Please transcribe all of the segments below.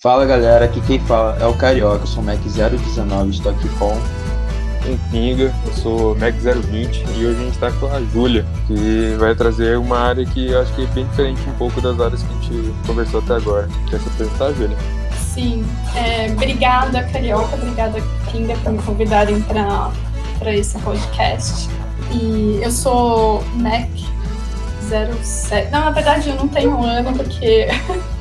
Fala galera, aqui quem fala é o Carioca, eu sou o Mac019, estou aqui com. Um Pinga, eu sou Mac020 e hoje a gente está com a Júlia, que vai trazer uma área que eu acho que é bem diferente um pouco das áreas que a gente conversou até agora. Quer se apresentar, Júlia? Sim, é, obrigada Carioca, obrigada Pinga por me convidarem para esse podcast. E eu sou Mac 07. Não, na verdade eu não tenho um ano porque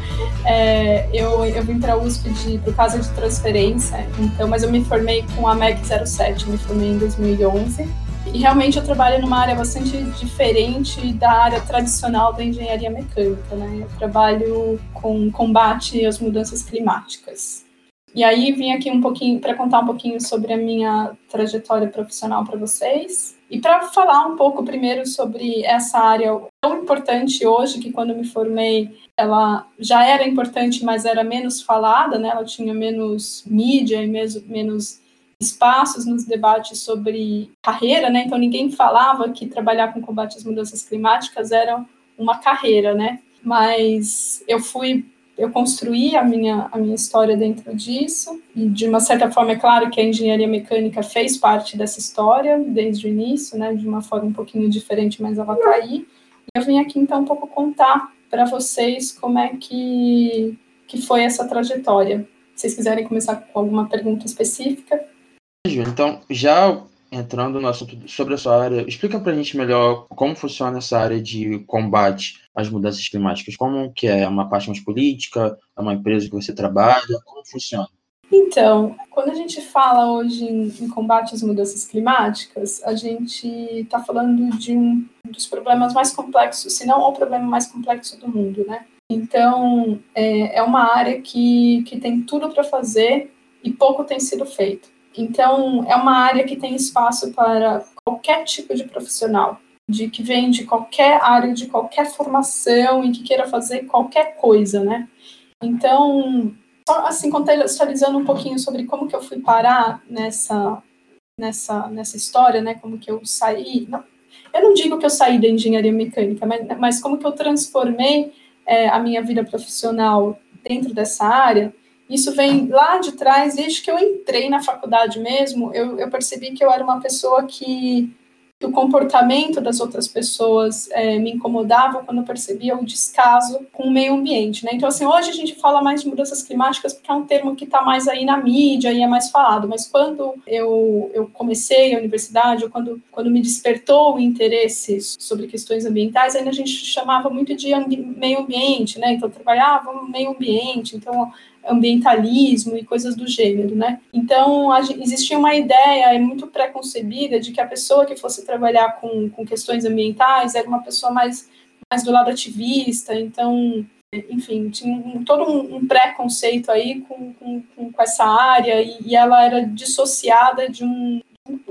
é, eu, eu vim para a USP de, por causa de transferência, então, mas eu me formei com a MEC 07, me formei em 2011. E realmente eu trabalho numa área bastante diferente da área tradicional da engenharia mecânica, né? Eu trabalho com combate às mudanças climáticas. E aí vim aqui um pouquinho para contar um pouquinho sobre a minha trajetória profissional para vocês. E para falar um pouco primeiro sobre essa área tão importante hoje, que quando me formei ela já era importante, mas era menos falada, né? ela tinha menos mídia e menos, menos espaços nos debates sobre carreira, né? então ninguém falava que trabalhar com combate às mudanças climáticas era uma carreira, né? mas eu fui eu construí a minha, a minha história dentro disso, e de uma certa forma, é claro que a engenharia mecânica fez parte dessa história desde o início, né, de uma forma um pouquinho diferente, mas ela está aí. E eu vim aqui então um pouco contar para vocês como é que, que foi essa trajetória. Se vocês quiserem começar com alguma pergunta específica. Então, já entrando no assunto sobre a sua área, explica para a gente melhor como funciona essa área de combate às mudanças climáticas. Como que é? é uma parte mais política? É uma empresa que você trabalha? Como funciona? Então, quando a gente fala hoje em, em combate às mudanças climáticas, a gente está falando de um dos problemas mais complexos, se não o problema mais complexo do mundo, né? Então, é, é uma área que, que tem tudo para fazer e pouco tem sido feito. Então, é uma área que tem espaço para qualquer tipo de profissional, de que vem de qualquer área, de qualquer formação e que queira fazer qualquer coisa, né? Então, só assim contextualizando um pouquinho sobre como que eu fui parar nessa nessa nessa história, né? Como que eu saí? Não, eu não digo que eu saí da engenharia mecânica, mas, mas como que eu transformei é, a minha vida profissional dentro dessa área isso vem lá de trás, desde que eu entrei na faculdade mesmo, eu, eu percebi que eu era uma pessoa que, que o comportamento das outras pessoas é, me incomodava quando eu percebia o descaso com o meio ambiente, né? Então, assim, hoje a gente fala mais de mudanças climáticas porque é um termo que está mais aí na mídia e é mais falado, mas quando eu, eu comecei a universidade, ou quando, quando me despertou o interesse sobre questões ambientais, ainda a gente chamava muito de meio ambiente, né? Então, trabalhava no meio ambiente, então ambientalismo e coisas do gênero, né? Então, a, existia uma ideia muito preconcebida de que a pessoa que fosse trabalhar com, com questões ambientais era uma pessoa mais, mais do lado ativista, então, enfim, tinha um, todo um, um preconceito aí com, com, com, essa área e, e ela era dissociada de, um,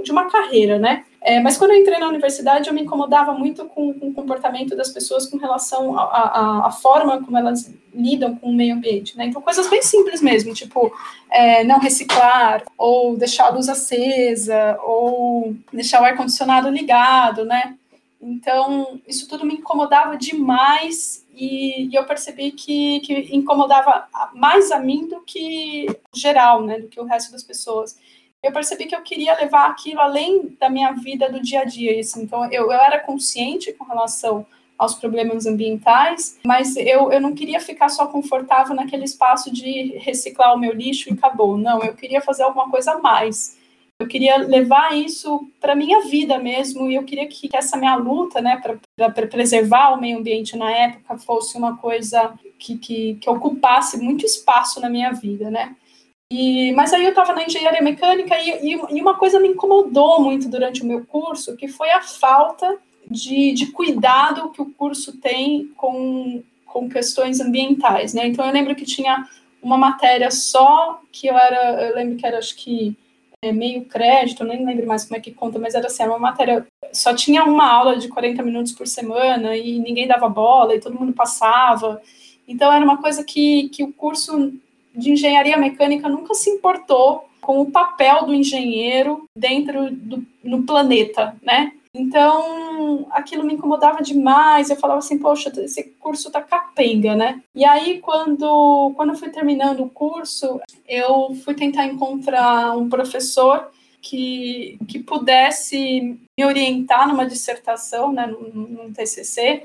de uma carreira, né? É, mas quando eu entrei na universidade, eu me incomodava muito com, com o comportamento das pessoas com relação à forma como elas lidam com o meio ambiente, né? Então, coisas bem simples mesmo, tipo é, não reciclar, ou deixar a luz acesa, ou deixar o ar-condicionado ligado, né? Então, isso tudo me incomodava demais e, e eu percebi que, que incomodava mais a mim do que geral, né? Do que o resto das pessoas eu percebi que eu queria levar aquilo além da minha vida do dia a dia. Assim. Então, eu, eu era consciente com relação aos problemas ambientais, mas eu, eu não queria ficar só confortável naquele espaço de reciclar o meu lixo e acabou. Não, eu queria fazer alguma coisa a mais. Eu queria levar isso para minha vida mesmo, e eu queria que, que essa minha luta, né, para preservar o meio ambiente na época, fosse uma coisa que, que, que ocupasse muito espaço na minha vida, né? E, mas aí eu estava na engenharia mecânica e, e, uma coisa me incomodou muito durante o meu curso, que foi a falta de, de cuidado que o curso tem com, com questões ambientais, né? Então eu lembro que tinha uma matéria só que eu era, eu lembro que era acho que é, meio crédito, nem lembro mais como é que conta, mas era assim, uma matéria, só tinha uma aula de 40 minutos por semana e ninguém dava bola e todo mundo passava. Então era uma coisa que, que o curso de engenharia mecânica nunca se importou com o papel do engenheiro dentro do no planeta, né? Então, aquilo me incomodava demais. Eu falava assim, poxa, esse curso tá capenga, né? E aí, quando, quando eu fui terminando o curso, eu fui tentar encontrar um professor que, que pudesse me orientar numa dissertação, né, num, num TCC,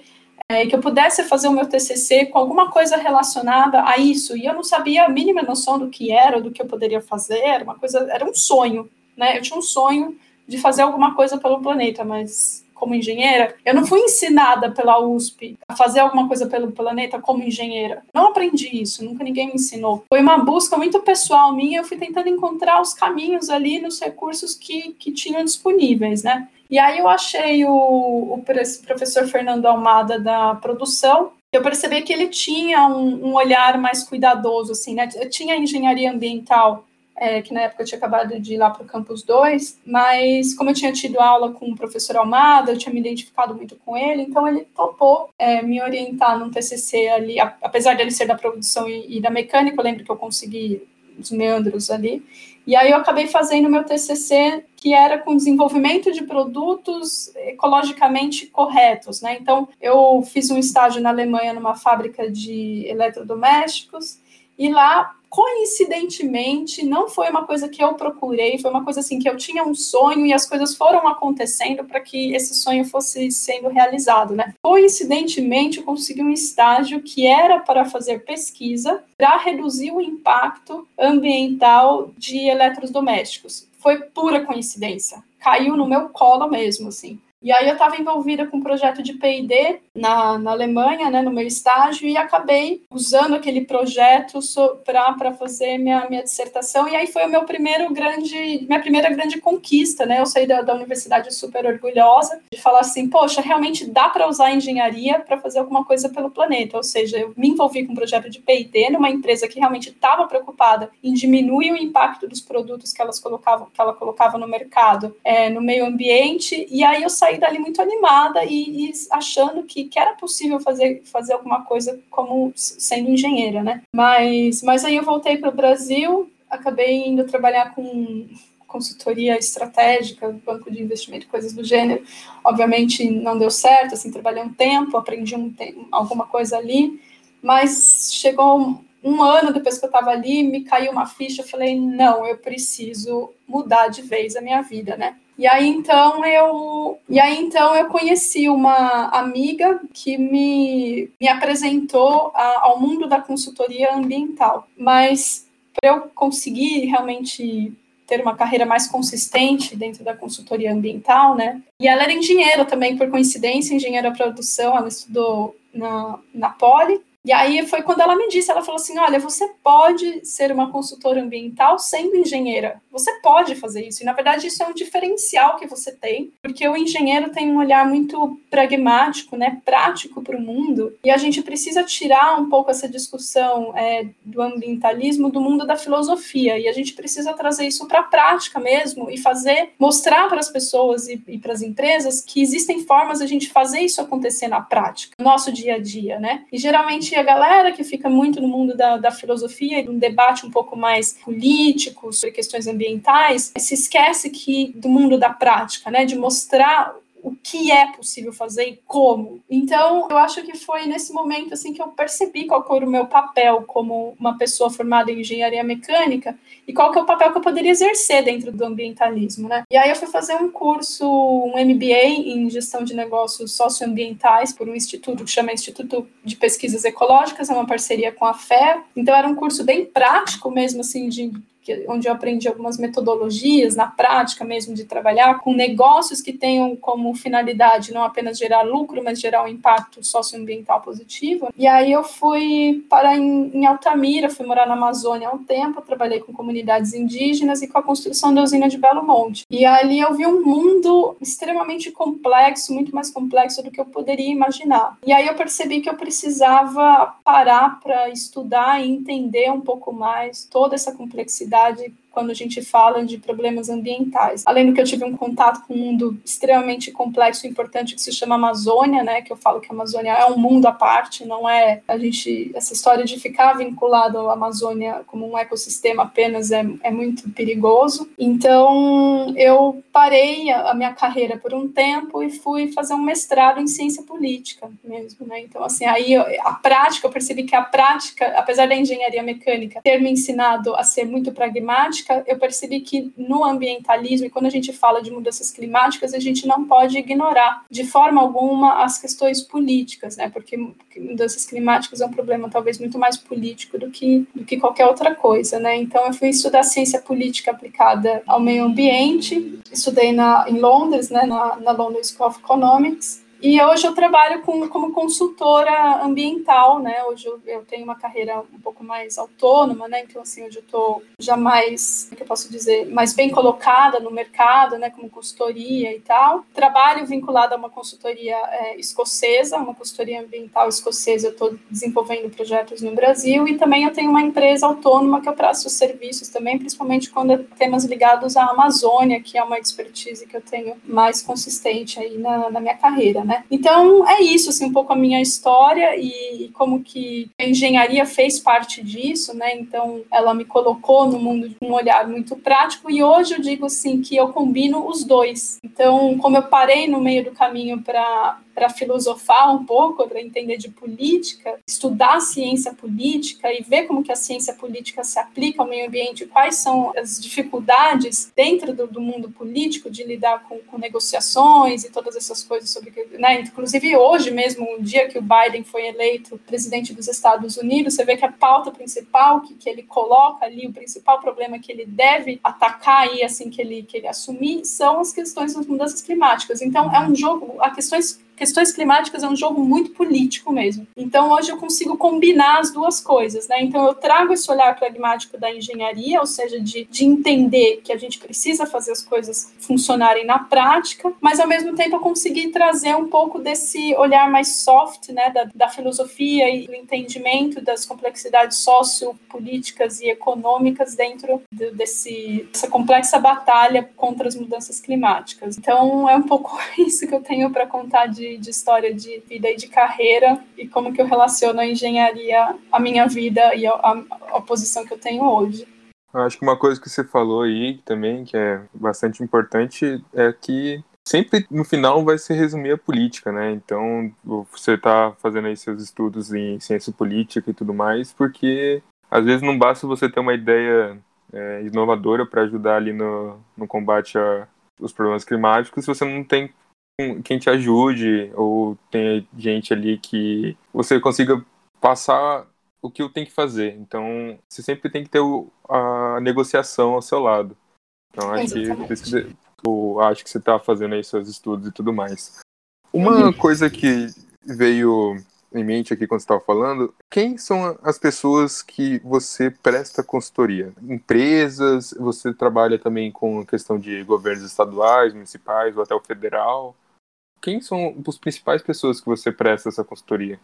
é, que eu pudesse fazer o meu TCC com alguma coisa relacionada a isso. E eu não sabia a mínima noção do que era, do que eu poderia fazer. Era uma coisa, era um sonho, né? Eu tinha um sonho de fazer alguma coisa pelo planeta, mas como engenheira, eu não fui ensinada pela USP a fazer alguma coisa pelo planeta como engenheira. Não aprendi isso, nunca ninguém me ensinou. Foi uma busca muito pessoal minha, eu fui tentando encontrar os caminhos ali nos recursos que, que tinham disponíveis, né? E aí eu achei o, o professor Fernando Almada da produção, eu percebi que ele tinha um, um olhar mais cuidadoso, assim, né? Eu tinha engenharia ambiental é, que na época eu tinha acabado de ir lá para o Campus 2, mas como eu tinha tido aula com o professor Almada, eu tinha me identificado muito com ele, então ele topou é, me orientar num TCC ali, apesar de ele ser da produção e, e da mecânica, eu lembro que eu consegui os meandros ali, e aí eu acabei fazendo meu TCC, que era com desenvolvimento de produtos ecologicamente corretos, né? Então, eu fiz um estágio na Alemanha numa fábrica de eletrodomésticos, e lá coincidentemente, não foi uma coisa que eu procurei, foi uma coisa assim que eu tinha um sonho e as coisas foram acontecendo para que esse sonho fosse sendo realizado, né? Coincidentemente, eu consegui um estágio que era para fazer pesquisa para reduzir o impacto ambiental de eletrodomésticos. Foi pura coincidência. Caiu no meu colo mesmo, assim. E aí eu estava envolvida com um projeto de P&D na, na Alemanha, né, no meu estágio, e acabei usando aquele projeto so, para fazer minha, minha dissertação, e aí foi o meu primeiro grande, minha primeira grande conquista, né, eu saí da, da universidade super orgulhosa de falar assim, poxa, realmente dá para usar a engenharia para fazer alguma coisa pelo planeta, ou seja, eu me envolvi com um projeto de P&D numa empresa que realmente estava preocupada em diminuir o impacto dos produtos que elas colocavam, que ela colocava no mercado, é, no meio ambiente, e aí eu saí saí dali muito animada e, e, achando que, que era possível fazer, fazer alguma coisa como sendo engenheira, né? Mas, mas aí eu voltei para o Brasil, acabei indo trabalhar com consultoria estratégica, banco de investimento, coisas do gênero. Obviamente não deu certo, assim, trabalhei um tempo, aprendi um tempo, alguma coisa ali, mas chegou um ano depois que eu estava ali, me caiu uma ficha, eu falei, não, eu preciso mudar de vez a minha vida, né? E aí então eu, e aí então eu conheci uma amiga que me, me apresentou a, ao mundo da consultoria ambiental. Mas para eu conseguir realmente ter uma carreira mais consistente dentro da consultoria ambiental, né? E ela era engenheira também, por coincidência, engenheira produção, ela estudou na, na Poli, e aí foi quando ela me disse, ela falou assim, olha, você pode ser uma consultora ambiental sendo engenheira. Você pode fazer isso. E na verdade isso é um diferencial que você tem, porque o engenheiro tem um olhar muito pragmático, né, prático para o mundo. E a gente precisa tirar um pouco essa discussão é, do ambientalismo do mundo da filosofia. E a gente precisa trazer isso para a prática mesmo e fazer, mostrar para as pessoas e, e para as empresas que existem formas de a gente fazer isso acontecer na prática, no nosso dia a dia, né? E geralmente a galera que fica muito no mundo da, da filosofia um debate um pouco mais político sobre questões ambientais, se esquece que do mundo da prática, né, de mostrar o que é possível fazer e como. Então, eu acho que foi nesse momento assim que eu percebi qual era o meu papel como uma pessoa formada em engenharia mecânica e qual que é o papel que eu poderia exercer dentro do ambientalismo, né? E aí eu fui fazer um curso, um MBA em gestão de negócios socioambientais por um instituto que chama Instituto de Pesquisas Ecológicas, é uma parceria com a FE. Então era um curso bem prático mesmo assim de que, onde eu aprendi algumas metodologias na prática mesmo de trabalhar com negócios que tenham como finalidade não apenas gerar lucro, mas gerar um impacto socioambiental positivo. E aí eu fui para em, em Altamira, fui morar na Amazônia há um tempo, trabalhei com comunidades indígenas e com a construção da usina de Belo Monte. E ali eu vi um mundo extremamente complexo, muito mais complexo do que eu poderia imaginar. E aí eu percebi que eu precisava parar para estudar e entender um pouco mais toda essa complexidade cidade quando a gente fala de problemas ambientais. Além do que eu tive um contato com um mundo extremamente complexo e importante que se chama Amazônia, né, que eu falo que a Amazônia é um mundo à parte, não é a gente essa história de ficar vinculado à Amazônia como um ecossistema apenas é, é muito perigoso. Então, eu parei a, a minha carreira por um tempo e fui fazer um mestrado em ciência política mesmo, né? Então, assim, aí a prática, eu percebi que a prática, apesar da engenharia mecânica ter me ensinado a ser muito pragmática, eu percebi que no ambientalismo, e quando a gente fala de mudanças climáticas, a gente não pode ignorar de forma alguma as questões políticas, né? Porque mudanças climáticas é um problema talvez muito mais político do que, do que qualquer outra coisa, né? Então, eu fui estudar ciência política aplicada ao meio ambiente, estudei na, em Londres, né, na, na London School of Economics, e hoje eu trabalho com, como consultora ambiental, né? Hoje eu, eu, tenho uma carreira um pouco mais autônoma, né? Então, assim, hoje eu estou já mais, como é que eu posso dizer, mais bem colocada no mercado, né? Como consultoria e tal. Trabalho vinculado a uma consultoria é, escocesa, uma consultoria ambiental escocesa. Eu estou desenvolvendo projetos no Brasil e também eu tenho uma empresa autônoma que eu presto serviços também, principalmente quando é temas ligados à Amazônia, que é uma expertise que eu tenho mais consistente aí na, na minha carreira, né? Né? Então é isso, assim, um pouco a minha história e, como que a engenharia fez parte disso, né? Então ela me colocou no mundo de um olhar muito prático e hoje eu digo assim que eu combino os dois. Então, como eu parei no meio do caminho para para filosofar um pouco, para entender de política, estudar ciência política e ver como que a ciência política se aplica ao meio ambiente, quais são as dificuldades dentro do, do mundo político de lidar com, com, negociações e todas essas coisas sobre, né, inclusive hoje mesmo, o dia que o Biden foi eleito presidente dos Estados Unidos, você vê que a pauta principal que, que ele coloca ali, o principal problema que ele deve atacar aí assim que ele que ele assumir são as questões das mudanças climáticas. Então é um jogo, a questões questões climáticas é um jogo muito político mesmo. Então hoje eu consigo combinar as duas coisas, né? Então eu trago esse olhar pragmático da engenharia, ou seja, de, de entender que a gente precisa fazer as coisas funcionarem na prática, mas ao mesmo tempo eu consegui trazer um pouco desse olhar mais soft, né, da, da filosofia e do entendimento das complexidades sociopolíticas e econômicas dentro de, desse, dessa complexa batalha contra as mudanças climáticas. Então é um pouco isso que eu tenho para contar de de, história de vida e de carreira e como que eu relaciono a engenharia à minha vida e à posição que eu tenho hoje. Eu acho que uma coisa que você falou aí também, que é bastante importante, é que sempre no final vai se resumir a política, né? Então você está fazendo aí seus estudos em ciência política e tudo mais, porque às vezes não basta você ter uma ideia é, inovadora para ajudar ali no, no combate aos problemas climáticos se você não tem quem te ajude ou tem gente ali que você consiga passar o que eu tenho que fazer. Então, você sempre tem que ter o, a negociação ao seu lado. Então, acho que, eu acho que você está fazendo aí seus estudos e tudo mais. Uma uhum. coisa que veio em mente aqui quando você estava falando, quem são as pessoas que você presta consultoria? Empresas? Você trabalha também com questão de governos estaduais, municipais ou até o federal? quem são as principais pessoas que você presta essa consultoria?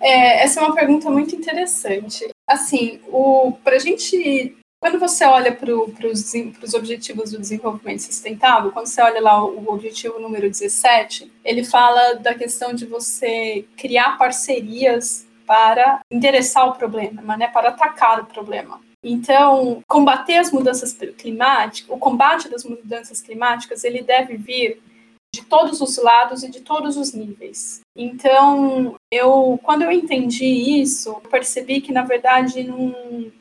É, essa é uma pergunta muito interessante. Assim, para a gente, quando você olha para os objetivos do desenvolvimento sustentável, quando você olha lá o, o objetivo número 17, ele fala da questão de você criar parcerias para endereçar o problema, né, para atacar o problema. Então, combater as mudanças climáticas, o combate das mudanças climáticas, ele deve vir de todos os lados e de todos os níveis. Então, eu quando eu entendi isso, percebi que na verdade não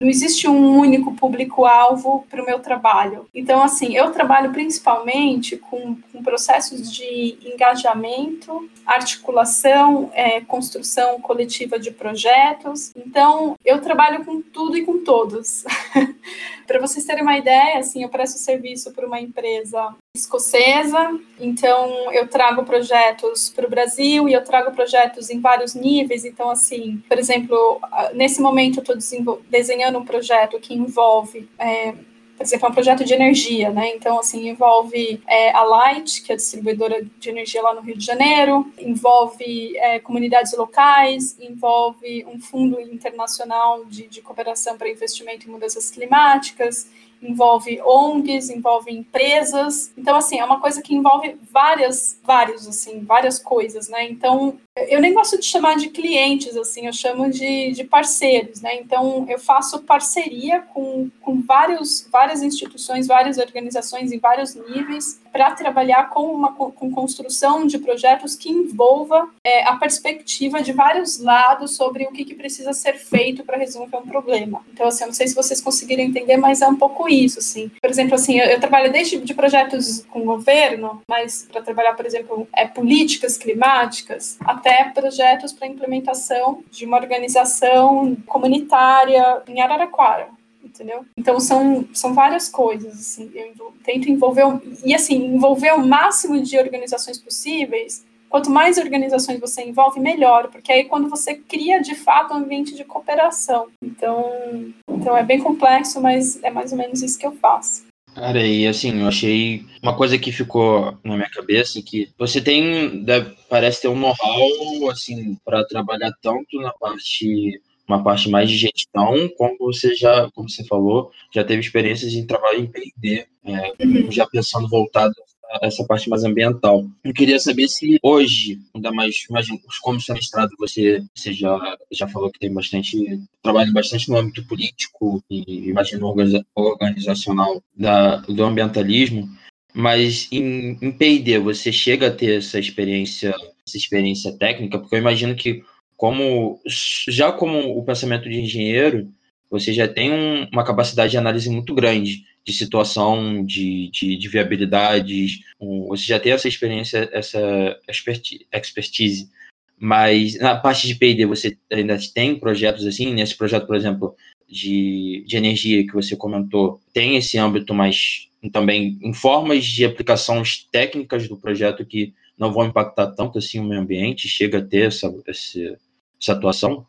não existe um único público-alvo para o meu trabalho. Então, assim, eu trabalho principalmente com, com processos de engajamento, articulação, é, construção coletiva de projetos. Então, eu trabalho com tudo e com todos. para vocês terem uma ideia, assim, eu presto serviço para uma empresa escocesa, então eu trago projetos para o Brasil e eu trago projetos em vários níveis. Então, assim, por exemplo, nesse momento eu estou desenhando um projeto que envolve é, por exemplo, é um projeto de energia, né? Então, assim, envolve é, a Light, que é a distribuidora de energia lá no Rio de Janeiro, envolve é, comunidades locais, envolve um fundo internacional de, de cooperação para investimento em mudanças climáticas, envolve ONGs, envolve empresas. Então, assim, é uma coisa que envolve várias, vários, assim, várias coisas, né? Então, eu nem gosto de chamar de clientes, assim, eu chamo de, de parceiros, né? Então, eu faço parceria com, com vários, várias instituições, várias organizações em vários níveis para trabalhar com uma com construção de projetos que envolva é, a perspectiva de vários lados sobre o que, que precisa ser feito para resolver um problema. Então, assim, eu não sei se vocês conseguiram entender, mas é um pouco isso, assim. Por exemplo, assim, eu, eu trabalho desde de projetos com governo, mas para trabalhar, por exemplo, é, políticas climáticas, até projetos para implementação de uma organização comunitária em Araraquara entendeu? Então são, são várias coisas, assim, eu tento envolver, e assim, envolver o máximo de organizações possíveis, quanto mais organizações você envolve, melhor, porque aí quando você cria de fato um ambiente de cooperação. Então, então é bem complexo, mas é mais ou menos isso que eu faço. Cara, e assim, eu achei uma coisa que ficou na minha cabeça que você tem, deve, parece ter um know-how, assim, para trabalhar tanto na parte, uma parte mais de gestão, como você já, como você falou, já teve experiências em trabalho em P&D, é, uhum. já pensando voltado essa parte mais ambiental. Eu queria saber se hoje, ainda mais, imagina, como seu mestrado, você, você já, já falou que tem bastante, trabalha bastante no âmbito político e, imagino, organizacional da, do ambientalismo, mas em, em P&D você chega a ter essa experiência, essa experiência técnica, porque eu imagino que como já como o pensamento de engenheiro, você já tem um, uma capacidade de análise muito grande de situação, de, de, de viabilidades. Um, você já tem essa experiência, essa expertise. Mas na parte de P&D você ainda tem projetos assim? Nesse projeto, por exemplo, de, de energia que você comentou, tem esse âmbito mais também em formas de aplicações técnicas do projeto que não vão impactar tanto assim o meio ambiente? Chega a ter essa, essa, essa atuação?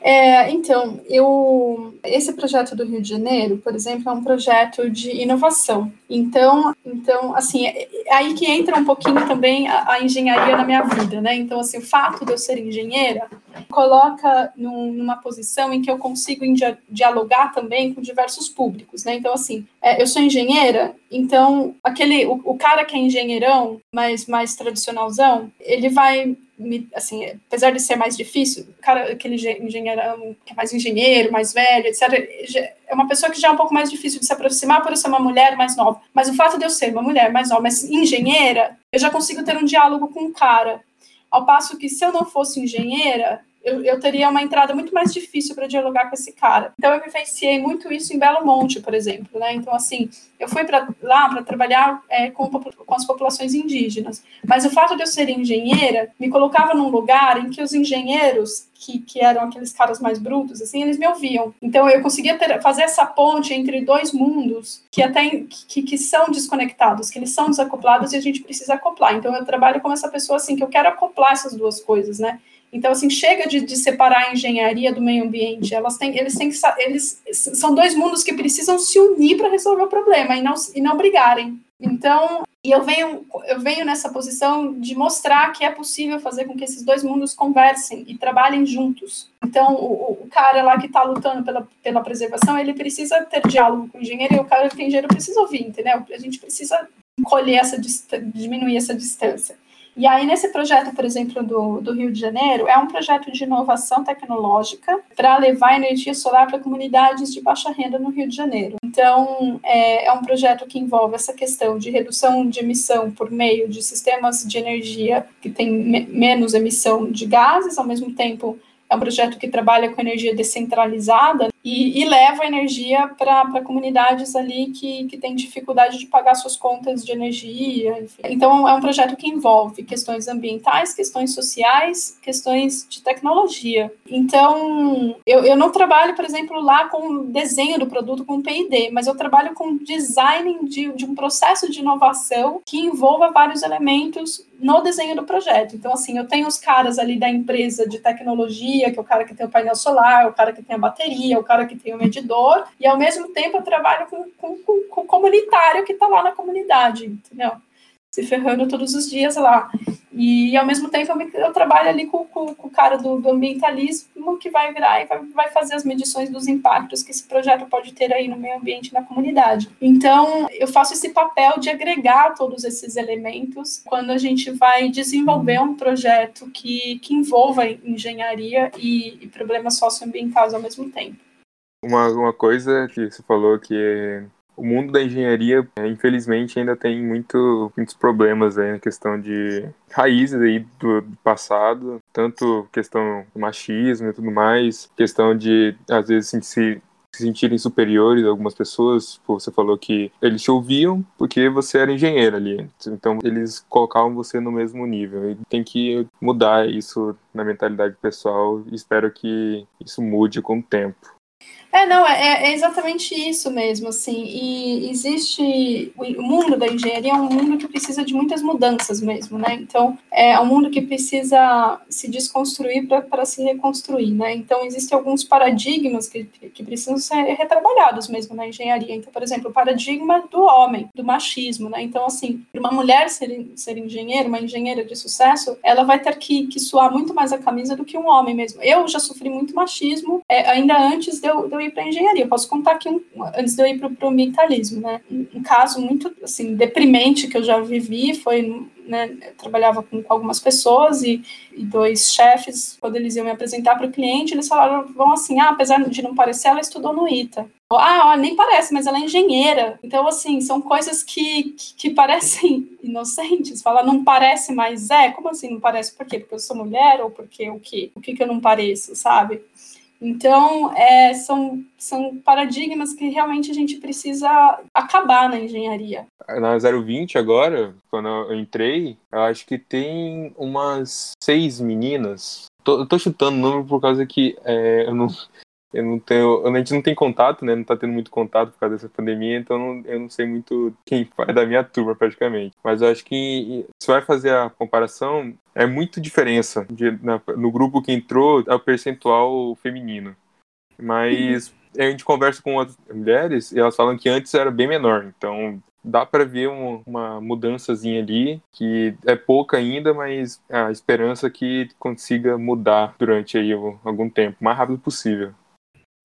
É, então, eu, esse projeto do Rio de Janeiro, por exemplo, é um projeto de inovação. Então, então assim, é, é aí que entra um pouquinho também a, a, engenharia na minha vida, né? Então, assim, o fato de eu ser engenheira coloca num, numa posição em que eu consigo dialogar também com diversos públicos, né? Então, assim, é, eu sou engenheira, então aquele, o, o cara que é engenheirão, mais, mais tradicionalzão, ele vai assim, apesar de ser mais difícil, cara, aquele engenheiro que é mais engenheiro, mais velho, etc., é uma pessoa que já é um pouco mais difícil de se aproximar por eu ser uma mulher mais nova. Mas o fato de eu ser uma mulher mais nova, mas engenheira, eu já consigo ter um diálogo com o cara. Ao passo que se eu não fosse engenheira, eu, eu teria uma entrada muito mais difícil para dialogar com esse cara. Então, eu vivenciei muito isso em Belo Monte, por exemplo. Né? Então, assim, eu fui para lá para trabalhar é, com, com as populações indígenas. Mas o fato de eu ser engenheira me colocava num lugar em que os engenheiros que, que, eram aqueles caras mais brutos, assim, eles me ouviam. Então eu conseguia ter, fazer essa ponte entre dois mundos que até que, que são desconectados, que eles são desacoplados e a gente precisa acoplar. Então eu trabalho como essa pessoa assim que eu quero acoplar essas duas coisas, né? Então, assim, chega de, de, separar a engenharia do meio ambiente. Elas têm, eles têm que, eles são dois mundos que precisam se unir para resolver o problema e não, e não brigarem. Então, e eu venho, eu venho nessa posição de mostrar que é possível fazer com que esses dois mundos conversem e trabalhem juntos. Então, o, o cara lá que está lutando pela, pela preservação, ele precisa ter diálogo com o engenheiro e o cara que tem engenheiro precisa ouvir, entendeu? A gente precisa colher essa diminuir essa distância. E aí, nesse projeto, por exemplo, do, do Rio de Janeiro, é um projeto de inovação tecnológica para levar energia solar para comunidades de baixa renda no Rio de Janeiro. Então, é, é um projeto que envolve essa questão de redução de emissão por meio de sistemas de energia que têm me menos emissão de gases, ao mesmo tempo é um projeto que trabalha com energia descentralizada e, e leva energia para comunidades ali que, que têm dificuldade de pagar suas contas de energia. Enfim. Então, é um projeto que envolve questões ambientais, questões sociais, questões de tecnologia. Então, eu, eu não trabalho, por exemplo, lá com desenho do produto com P&D, mas eu trabalho com design de, de um processo de inovação que envolva vários elementos no desenho do projeto. Então, assim, eu tenho os caras ali da empresa de tecnologia, que é o cara que tem o painel solar, o cara que tem a bateria, o cara que tem o medidor, e ao mesmo tempo eu trabalho com, com, com o comunitário que está lá na comunidade, entendeu? Se ferrando todos os dias lá. E ao mesmo tempo eu, eu trabalho ali com, com, com o cara do, do, ambientalismo que vai virar e vai, vai, fazer as medições dos impactos que esse projeto pode ter aí no meio ambiente na comunidade. Então eu faço esse papel de agregar todos esses elementos quando a gente vai desenvolver um projeto que, que envolva engenharia e, e problemas socioambientais ao mesmo tempo. Uma, uma coisa que você falou que o mundo da engenharia, é, infelizmente, ainda tem muito, muitos problemas aí na questão de raízes aí do, do, passado, tanto questão do machismo e tudo mais, questão de, às vezes, se, se sentirem superiores a algumas pessoas. Você falou que eles te ouviam porque você era engenheiro ali. Então, eles colocavam você no mesmo nível. E tem que mudar isso na mentalidade pessoal espero que isso mude com o tempo. É, não, é, é, exatamente isso mesmo, assim, e existe, o mundo da engenharia é um mundo que precisa de muitas mudanças mesmo, né, então é um mundo que precisa se desconstruir para se reconstruir, né, então existem alguns paradigmas que, que precisam ser retrabalhados mesmo na engenharia, então, por exemplo, o paradigma do homem, do machismo, né, então, assim, uma mulher ser, ser engenheira, uma engenheira de sucesso, ela vai ter que, que suar muito mais a camisa do que um homem mesmo, eu já sofri muito machismo, é, ainda antes de eu, de eu ir para engenharia. Eu posso contar aqui, um, antes de eu ir para o ambientalismo, né? Um, caso muito, assim, deprimente que eu já vivi foi, né, eu trabalhava com, algumas pessoas e, e, dois chefes, quando eles iam me apresentar para o cliente, eles falaram, vão assim, ah, apesar de não parecer, ela estudou no ITA. Ah, nem parece, mas ela é engenheira. Então, assim, são coisas que, que, que parecem inocentes. Fala, não parece, mas é. Como assim não parece? Por quê? Porque eu sou mulher ou porque o quê? O que que eu não pareço, sabe? Então, é, são, são paradigmas que realmente a gente precisa acabar na engenharia. Na 020 agora, quando eu entrei, eu acho que tem umas seis meninas. Tô, eu tô chutando o número por causa que é, eu não, eu não tenho, a gente não tem contato, né? Não tá tendo muito contato por causa dessa pandemia, então não, eu não sei muito quem é da minha turma praticamente. Mas eu acho que se vai fazer a comparação, é muito diferença de, na, no grupo que entrou é o percentual feminino. Mas a gente conversa com outras mulheres e elas falam que antes era bem menor. Então dá para ver uma, uma mudançazinha ali, que é pouca ainda, mas a esperança é que consiga mudar durante aí algum tempo, o mais rápido possível.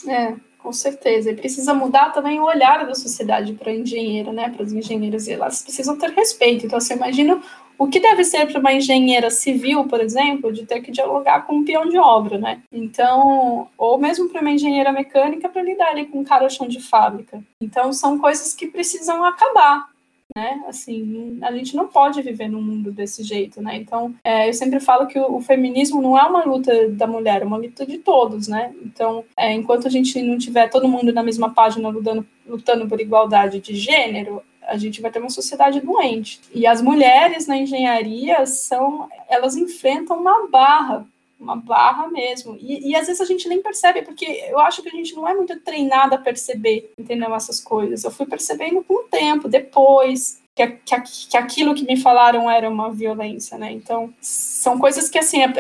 É, com certeza. E precisa mudar também o olhar da sociedade para a engenheira, né? Para as engenheiras. Elas precisam ter respeito. Então, você imagina o que deve ser para uma engenheira civil, por exemplo, de ter que dialogar com um peão de obra, né? Então, ou mesmo para uma engenheira mecânica para lidar ali com um cara chão de fábrica. Então, são coisas que precisam acabar né? Assim, a gente não pode viver num mundo desse jeito, né? Então, é, eu sempre falo que o, o, feminismo não é uma luta da mulher, é uma luta de todos, né? Então, é, enquanto a gente não tiver todo mundo na mesma página lutando, lutando por igualdade de gênero, a gente vai ter uma sociedade doente. E as mulheres na engenharia são, elas enfrentam uma barra uma barra mesmo. E, e, às vezes a gente nem percebe, porque eu acho que a gente não é muito treinada a perceber, entendeu? Essas coisas. Eu fui percebendo com o tempo, depois. Que, que, que aquilo que me falaram era uma violência, né? Então, são coisas que, assim, a,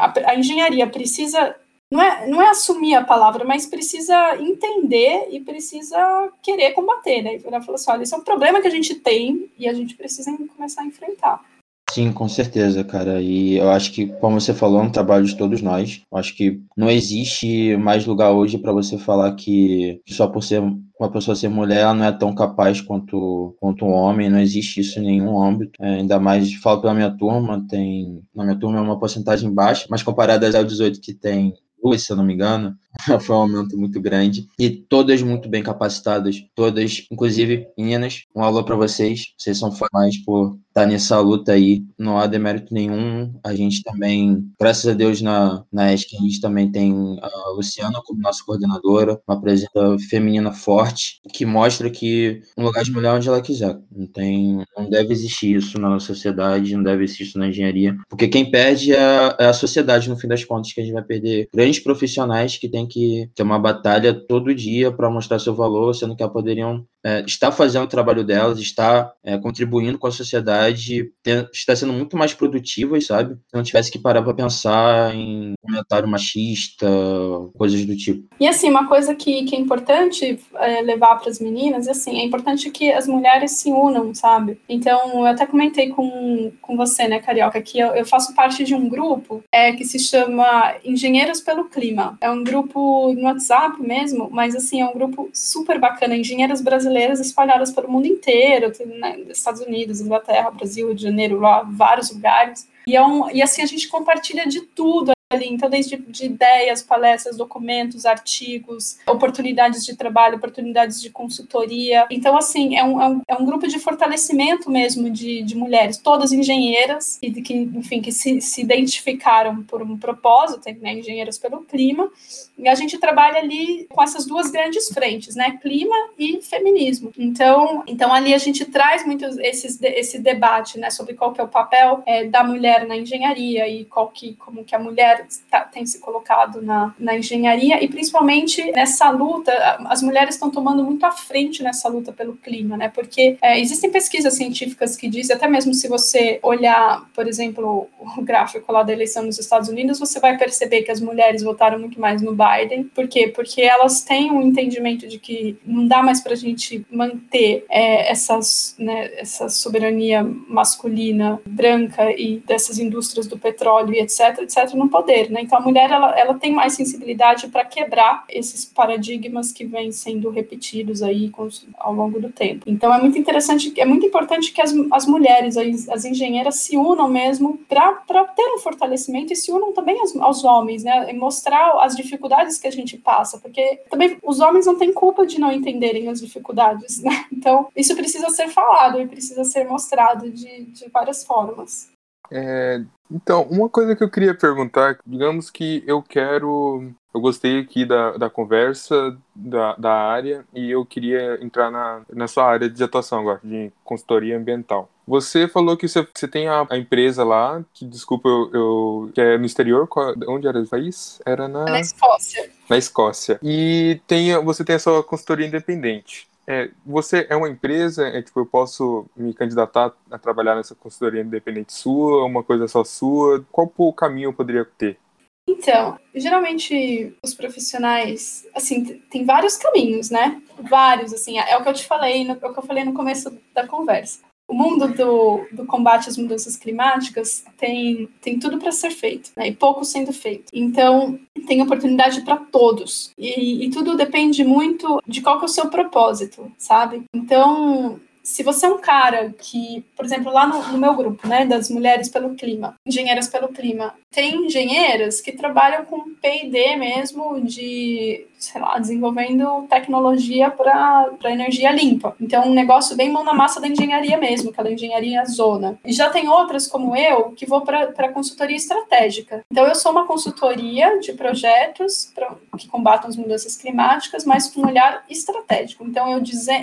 a, a engenharia precisa não é, não é assumir a palavra, mas precisa entender e precisa querer combater, né? Ela falou assim: olha, isso é um problema que a gente tem e a gente precisa começar a enfrentar. Sim, com certeza, cara. E eu acho que, como você falou, é um trabalho de todos nós. Eu acho que não existe mais lugar hoje para você falar que só por ser uma pessoa ser mulher, ela não é tão capaz quanto, quanto um homem, não existe isso em nenhum âmbito. É, ainda mais, falo pela minha turma, tem. Na minha turma é uma porcentagem baixa, mas comparada às 18 que tem duas, se eu não me engano, foi um aumento muito grande. E todas muito bem capacitadas, todas, inclusive meninas, um alô para vocês. Vocês são formais por estar nessa luta aí. Não há demérito nenhum. A gente também, graças a Deus, na, na ESC, a gente também tem a Luciana como nossa coordenadora, uma presença feminina forte, que mostra que um lugar de mulher é onde ela quiser. Não tem, não deve existir isso na sociedade, não deve existir isso na engenharia, porque quem perde é, é a sociedade, no fim das contas, que a gente vai perder grandes profissionais que têm que ter uma batalha todo dia para mostrar seu valor, sendo que poderiam é, está fazendo o trabalho delas, está é, contribuindo com a sociedade, tem, está sendo muito mais produtivas, sabe? Se não tivesse que parar para pensar em comentário machista, coisas do tipo. E assim, uma coisa que, que é importante é, levar para as meninas, assim, é importante que as mulheres se unam, sabe? Então, eu até comentei com, com você, né, Carioca, que eu, eu faço parte de um grupo é, que se chama Engenheiros pelo Clima. É um grupo no WhatsApp mesmo, mas assim, é um grupo super bacana, engenheiras brasileiras espalhadas pelo mundo inteiro, né, Estados Unidos, Inglaterra, Brasil, Rio de Janeiro, lá, vários lugares. E, é um, e assim a gente compartilha de tudo ali, então desde de ideias, palestras, documentos, artigos, oportunidades de trabalho, oportunidades de consultoria. Então, assim, é um, é um, é um grupo de fortalecimento mesmo de, de mulheres, todas engenheiras, e que, enfim, que se, se identificaram por um propósito, né, engenheiras pelo clima, e a gente trabalha ali com essas duas grandes frentes, né, clima e feminismo. Então, então ali a gente traz muito esses, esse debate, né, sobre qual que é o papel é, da mulher na engenharia e qual que, como que a mulher tá, tem se colocado na, na engenharia e principalmente nessa luta, as mulheres estão tomando muito à frente nessa luta pelo clima, né? Porque é, existem pesquisas científicas que dizem, até mesmo se você olhar, por exemplo, o gráfico lá da eleição nos Estados Unidos, você vai perceber que as mulheres votaram muito mais no Biden. Por quê? Porque elas têm um entendimento de que não dá mais para a gente manter é, essas, né, essa soberania masculina branca e dessas indústrias do petróleo e etc, etc, não poder poder, né? Então a mulher ela, ela tem mais sensibilidade para quebrar esses paradigmas que vêm sendo repetidos aí ao longo do tempo. Então é muito interessante, é muito importante que as, as mulheres, as, as engenheiras se unam mesmo para ter um fortalecimento e se unam também aos, aos homens, né? E mostrar as dificuldades que a gente passa, porque também os homens não têm culpa de não entenderem as dificuldades, né? Então isso precisa ser falado e precisa ser mostrado de, de várias formas. É, então, uma coisa que eu queria perguntar, digamos que eu quero. Eu gostei aqui da, da conversa, da, da área, e eu queria entrar na, na sua área de atuação agora, de consultoria ambiental. Você falou que você, você tem a, a empresa lá, que desculpa, eu, eu, que é no exterior, qual, onde era o país? Era na... na Escócia. Na Escócia. E tem, você tem a sua consultoria independente. É, você é uma empresa, é, tipo, eu posso me candidatar a trabalhar nessa consultoria independente sua, uma coisa só sua? Qual o caminho eu poderia ter? Então, geralmente os profissionais, assim, tem vários caminhos, né? Vários, assim, é o que eu te falei, é o que eu falei no começo da conversa o mundo do, do combate às mudanças climáticas tem, tem tudo para ser feito, né? e pouco sendo feito. Então, tem oportunidade para todos. E, e, tudo depende muito de qual é o seu propósito, sabe? Então, se você é um cara que, por exemplo, lá no, no, meu grupo, né, das mulheres pelo clima, engenheiras pelo clima, tem engenheiras que trabalham com P&D mesmo de, sei lá, desenvolvendo tecnologia para energia limpa. Então, um negócio bem mão na massa da engenharia mesmo, aquela engenharia zona. E já tem outras como eu que vou para consultoria estratégica. Então, eu sou uma consultoria de projetos pra, que combatam as mudanças climáticas, mas com um olhar estratégico. Então, eu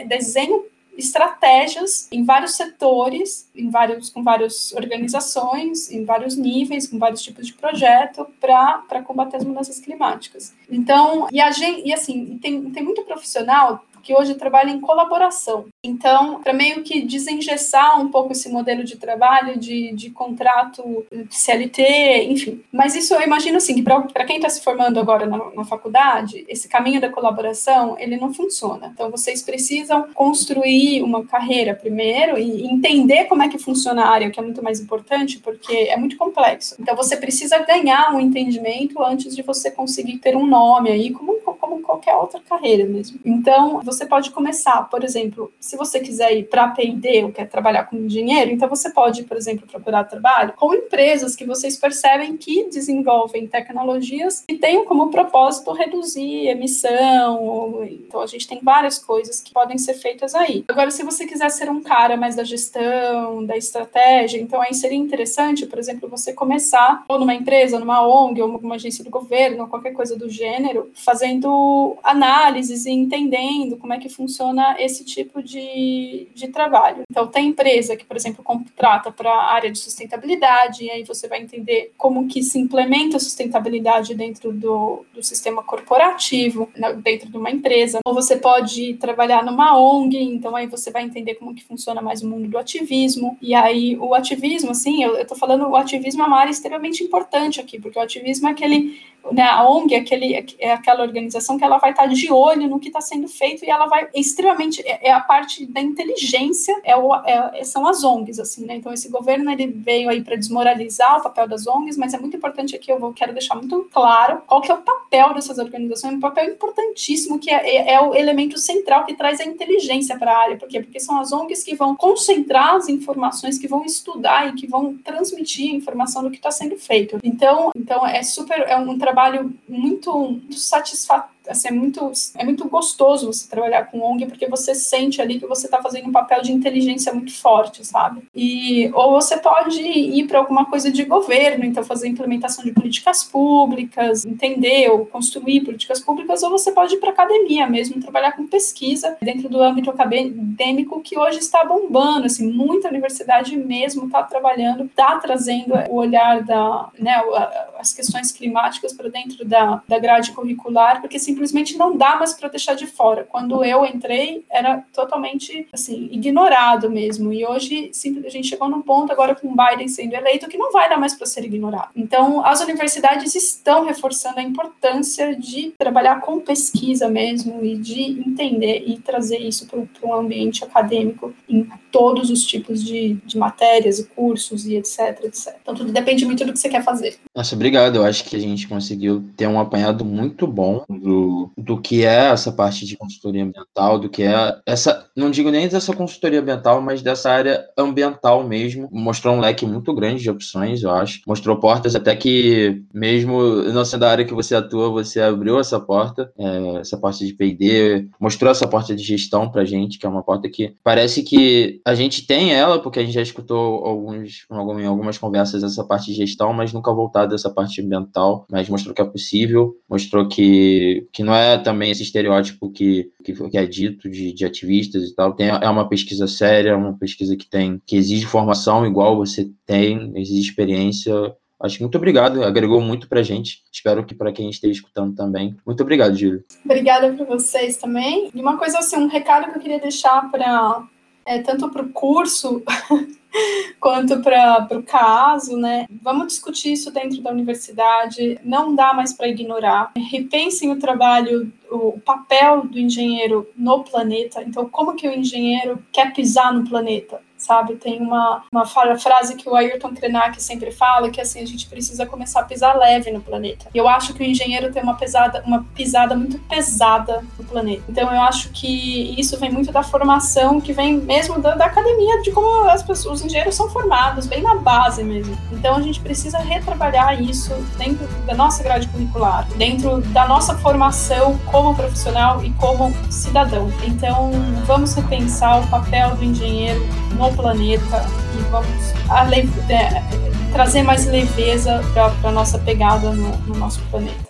desenho estratégias em vários setores, em vários, com várias organizações, em vários níveis, com vários tipos de projeto para combater as mudanças climáticas. Então, e, a gente, e assim, tem, tem muito profissional que hoje trabalha em colaboração. Então, para meio que desengessar um pouco esse modelo de trabalho, de, de contrato CLT, enfim. Mas isso eu imagino assim, que para quem está se formando agora na, na, faculdade, esse caminho da colaboração, ele não funciona. Então, vocês precisam construir uma carreira primeiro e entender como é que funciona a área, que é muito mais importante, porque é muito complexo. Então, você precisa ganhar um entendimento antes de você conseguir ter um nome aí, como, como qualquer outra carreira mesmo. Então, você pode começar, por exemplo, se você quiser ir para P&D ou quer trabalhar com dinheiro, então você pode, por exemplo, procurar trabalho com empresas que vocês percebem que desenvolvem tecnologias que tenham como propósito reduzir emissão. Então a gente tem várias coisas que podem ser feitas aí. Agora, se você quiser ser um cara mais da gestão, da estratégia, então aí seria interessante, por exemplo, você começar ou numa empresa, numa ONG, ou numa agência do governo, ou qualquer coisa do gênero, fazendo análises e entendendo como é que funciona esse tipo de de, de trabalho. Então, tem empresa que, por exemplo, contrata para a área de sustentabilidade, e aí você vai entender como que se implementa a sustentabilidade dentro do, do sistema corporativo, dentro de uma empresa. Ou você pode trabalhar numa ONG, então aí você vai entender como que funciona mais o mundo do ativismo. E aí, o ativismo, assim, eu estou falando, o ativismo é uma área extremamente importante aqui, porque o ativismo é aquele né, a ONG é, aquele, é aquela organização que ela vai estar de olho no que está sendo feito e ela vai extremamente é, é a parte da inteligência é, o, é, são as ONGs assim né? Então esse governo ele veio aí para desmoralizar o papel das ONGs mas é muito importante aqui eu vou, quero deixar muito claro qual que é o papel dessas organizações um papel importantíssimo que é, é, é o elemento central que traz a inteligência para a área. Por quê? porque são as ONGs que vão concentrar as informações que vão estudar e que vão transmitir a informação do que está sendo feito. Então então é super é um trabalho muito, muito satisfatório assim, é muito, é muito gostoso você trabalhar com ONG porque você sente ali que você está fazendo um papel de inteligência muito forte, sabe? E ou você pode ir para alguma coisa de governo, então fazer implementação de políticas públicas, entender ou construir políticas públicas, ou você pode ir para academia mesmo, trabalhar com pesquisa dentro do âmbito acadêmico que hoje está bombando, assim, muita universidade mesmo está trabalhando, está trazendo o olhar da, né, as questões climáticas para dentro da, da grade curricular, porque simplesmente simplesmente não dá mais para deixar de fora. Quando eu entrei, era totalmente assim, ignorado mesmo. E hoje a gente chegou num ponto agora com o Biden sendo eleito que não vai dar mais para ser ignorado. Então, as universidades estão reforçando a importância de trabalhar com pesquisa mesmo e de entender e trazer isso para um ambiente acadêmico em todos os tipos de, de matérias e cursos e etc, etc. Então, tudo depende muito do que você quer fazer. Nossa, obrigado. Eu acho que a gente conseguiu ter um apanhado muito bom do do, que é essa parte de consultoria ambiental, do que é essa, não digo nem dessa consultoria ambiental, mas dessa área ambiental mesmo. Mostrou um leque muito grande de opções, eu acho. Mostrou portas até que, mesmo não sendo a área que você atua, você abriu essa porta, é, essa porta de PD, mostrou essa porta de gestão pra gente, que é uma porta que parece que a gente tem ela, porque a gente já escutou alguns, em algumas conversas essa parte de gestão, mas nunca voltado dessa parte ambiental, mas mostrou que é possível, mostrou que, que não é também esse estereótipo que, que, que é dito de, de, ativistas e tal. Tem, é uma pesquisa séria, uma pesquisa que tem que exige formação igual você tem, exige experiência. Acho que muito obrigado, agregou muito pra gente. Espero que para quem esteja escutando também. Muito obrigado, Júlio. Obrigada para vocês também. E uma coisa assim, um recado que eu queria deixar para é, tanto para o curso quanto para o caso, né? Vamos discutir isso dentro da universidade. Não dá mais para ignorar. Repensem o trabalho, o papel do engenheiro no planeta. Então, como que o engenheiro quer pisar no planeta? Sabe? Tem uma, uma frase que o Ayrton Krenak sempre fala, que assim, a gente precisa começar a pisar leve no planeta. E eu acho que o engenheiro tem uma, pesada, uma pisada muito pesada no planeta. Então eu acho que isso vem muito da formação, que vem mesmo da, da academia, de como as pessoas, os engenheiros são formados, bem na base mesmo. Então a gente precisa retrabalhar isso dentro da nossa grade curricular, dentro da nossa formação como profissional e como cidadão. Então vamos repensar o papel do engenheiro no planeta e vamos é, trazer mais leveza para a nossa pegada no, no nosso planeta.